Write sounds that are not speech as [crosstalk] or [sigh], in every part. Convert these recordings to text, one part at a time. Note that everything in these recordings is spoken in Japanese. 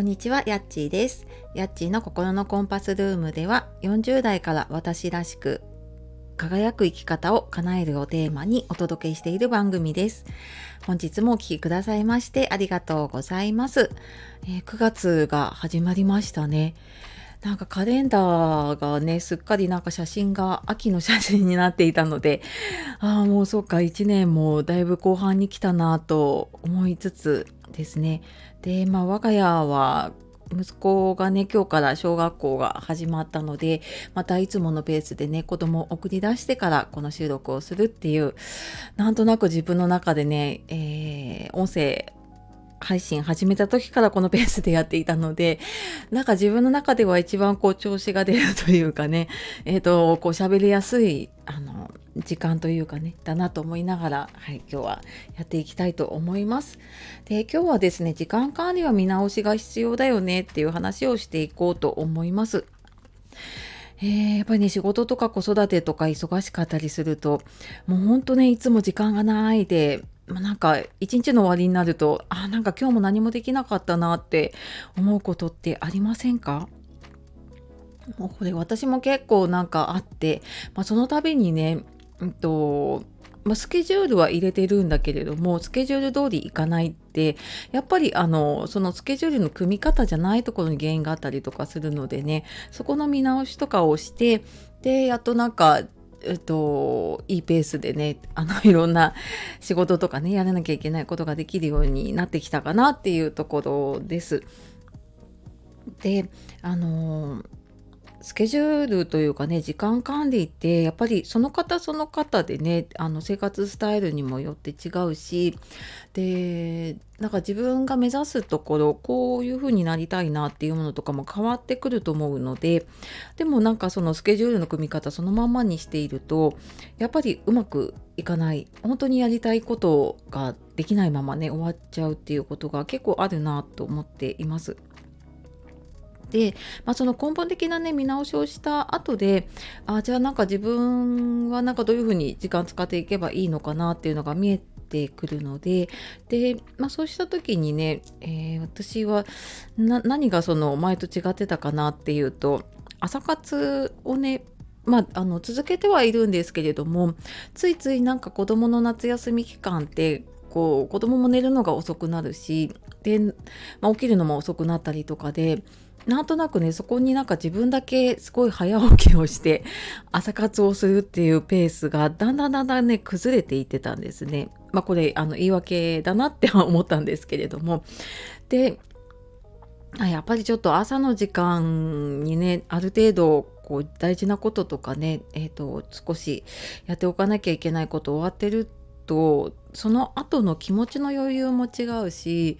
こんにちは、やっちーです。やっちーの心のコンパスルームでは、40代から私らしく輝く生き方を叶えるをテーマにお届けしている番組です。本日もお聴きくださいましてありがとうございます。えー、9月が始まりましたね。なんかカレンダーがね、すっかりなんか写真が秋の写真になっていたので、ああ、もうそっか、1年もだいぶ後半に来たなと思いつつですね。で、まあ我が家は息子がね今日から小学校が始まったのでまたいつものペースでね子供を送り出してからこの収録をするっていうなんとなく自分の中でね、えー、音声配信始めた時からこのペースでやっていたので、なんか自分の中では一番こう調子が出るというかね、えっ、ー、と、こう喋りやすい、あの、時間というかね、だなと思いながら、はい、今日はやっていきたいと思います。で、今日はですね、時間管理は見直しが必要だよねっていう話をしていこうと思います。えー、やっぱりね、仕事とか子育てとか忙しかったりすると、もうほんとね、いつも時間がないで、なんか一日の終わりになると、あ、なんか今日も何もできなかったなって思うことってありませんか？もうこれ私も結構なんかあって、まあ、その度にねんとまあ、スケジュールは入れてるんだけれどもスケジュール通りいかないってやっぱりあのそのスケジュールの組み方じゃないところに原因があったりとかするのでねそこの見直しとかをしてでやっとなんかえっと、いいペースでねあの [laughs] いろんな仕事とかねやらなきゃいけないことができるようになってきたかなっていうところです。であのスケジュールというかね時間管理ってやっぱりその方その方でねあの生活スタイルにもよって違うしでなんか自分が目指すところこういう風になりたいなっていうものとかも変わってくると思うのででもなんかそのスケジュールの組み方そのままにしているとやっぱりうまくいかない本当にやりたいことができないままね終わっちゃうっていうことが結構あるなと思っています。で、まあ、その根本的なね見直しをした後であじゃあなんか自分はなんかどういうふうに時間使っていけばいいのかなっていうのが見えてくるのでで、まあ、そうした時にね、えー、私は何がその前と違ってたかなっていうと朝活をねまあ、あの続けてはいるんですけれどもついついなんか子どもの夏休み期間ってこう子供も寝るのが遅くなるしで、まあ、起きるのも遅くなったりとかでなんとなくねそこになんか自分だけすごい早起きをして [laughs] 朝活をするっていうペースがだんだんだんだんね崩れていってたんですね。まあこれあの言い訳だなって思ったんですけれどもでやっぱりちょっと朝の時間にねある程度こう大事なこととかね、えーと少しやっておかなきゃいけないこと終わってるとその後の気持ちの余裕も違うし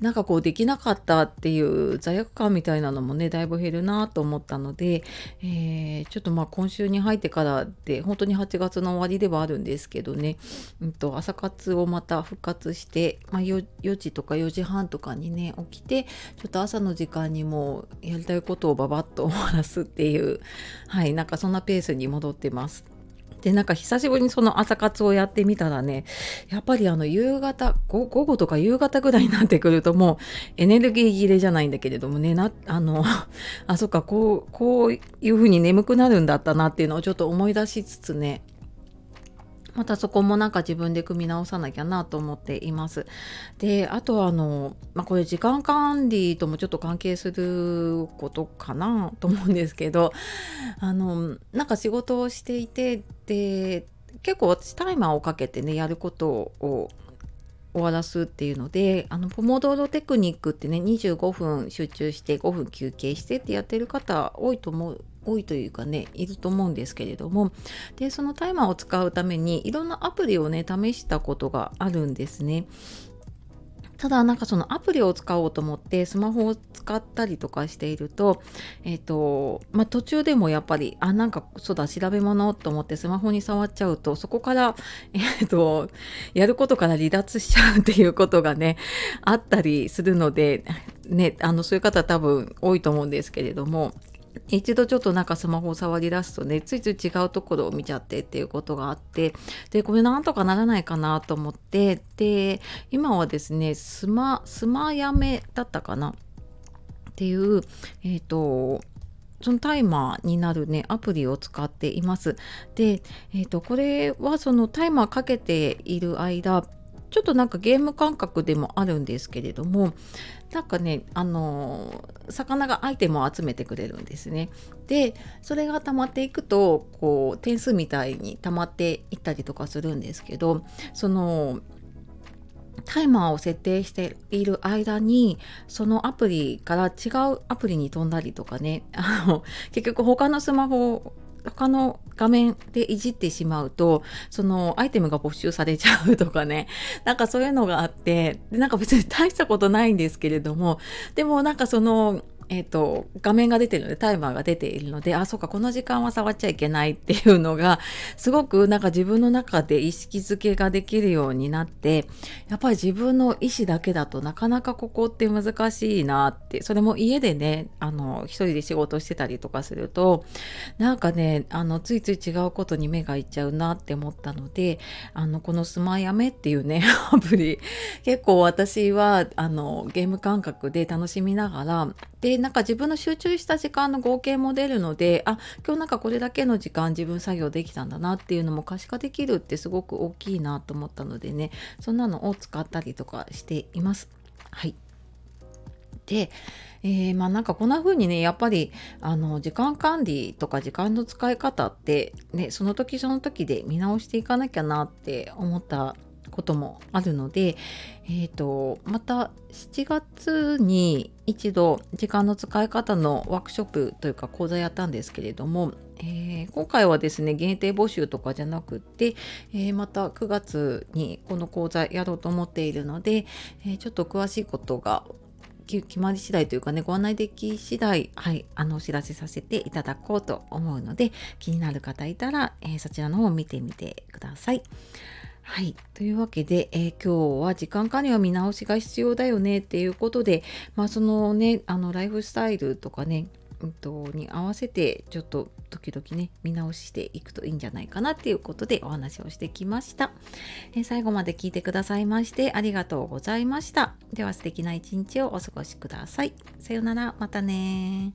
なんかこうできなかったっていう罪悪感みたいなのもねだいぶ減るなと思ったので、えー、ちょっとまあ今週に入ってからで本当に8月の終わりではあるんですけどね、うんと、朝活をまた復活して、まあ4、4, 時とか4時半とかにね起きてちょっと朝の時間にもやりたいことをババッと終わらすっていうはいなんかそんなペースに戻ってます。でなんか久しぶりにその朝活をやってみたらねやっぱりあの夕方午後とか夕方ぐらいになってくるともうエネルギー切れじゃないんだけれどもねな [laughs] あのあそっかこうこういうふうに眠くなるんだったなっていうのをちょっと思い出しつつねまたそこもなんか自分で組み直さなきゃなと思っています。であとはあの、まあ、これ時間管理ともちょっと関係することかなと思うんですけど [laughs] あのなんか仕事をしていてで結構私タイマーをかけてねやることを終わらすっていうのであのポモドーロテクニックってね25分集中して5分休憩してってやってる方多いと思う多いというかねいると思うんですけれどもでそのタイマーを使うためにいろんなアプリをね試したことがあるんですね。ただなんかそのアプリを使おうと思ってスマホを使ったりとかしているとえっ、ー、とまあ途中でもやっぱりあなんかそうだ調べ物と思ってスマホに触っちゃうとそこからえっ、ー、とやることから離脱しちゃうっていうことがねあったりするのでねあのそういう方多分多いと思うんですけれども一度ちょっとなんかスマホを触り出すとねついつい違うところを見ちゃってっていうことがあってでこれなんとかならないかなと思ってで今はですねスマスマやめだったかな？っていう、えーと、そのタイマーになるねアプリを使っています。で、えーと、これはそのタイマーかけている間ちょっとなんかゲーム感覚でもあるんですけれどもなんかねあの魚がアイテムを集めてくれるんですね。でそれが溜まっていくとこう点数みたいに溜まっていったりとかするんですけどそのタイマーを設定している間にそのアプリから違うアプリに飛んだりとかねあの結局他のスマホ他の画面でいじってしまうとそのアイテムが没収されちゃうとかね。[laughs] なんかそういうのがあってでなんか別に大したことないんですけれどもでもなんかそのえっ、ー、と、画面が出てるので、タイマーが出ているので、あ、そうか、この時間は触っちゃいけないっていうのが、[laughs] すごくなんか自分の中で意識づけができるようになって、やっぱり自分の意思だけだとなかなかここって難しいなって、それも家でね、あの、一人で仕事してたりとかすると、なんかね、あの、ついつい違うことに目がいっちゃうなって思ったので、あの、このスマヤメっていうね、[laughs] アプリ、結構私は、あの、ゲーム感覚で楽しみながら、でなんか自分の集中した時間の合計も出るのであ今日なんかこれだけの時間自分作業できたんだなっていうのも可視化できるってすごく大きいなと思ったのでねそんなのを使ったりとかしています。はいで、えー、まあなんかこんな風にねやっぱりあの時間管理とか時間の使い方ってねその時その時で見直していかなきゃなって思ったこともあるので、えーと、また7月に一度時間の使い方のワークショップというか講座やったんですけれども、えー、今回はですね限定募集とかじゃなくって、えー、また9月にこの講座やろうと思っているので、えー、ちょっと詳しいことが決まり次第というかねご案内でき次第はいあのお知らせさせていただこうと思うので気になる方いたら、えそちらの方を見てみてください。はい。というわけで、えー、今日は時間管理は見直しが必要だよねっていうことで、まあそのね、あのライフスタイルとかね、うんと、に合わせてちょっと時々ね見直していくといいんじゃないかなっていうことでお話をしてきました、え、最後まで聞いてくださいましてありがとうございました。では素敵な一日をお過ごしください。さようなら。またね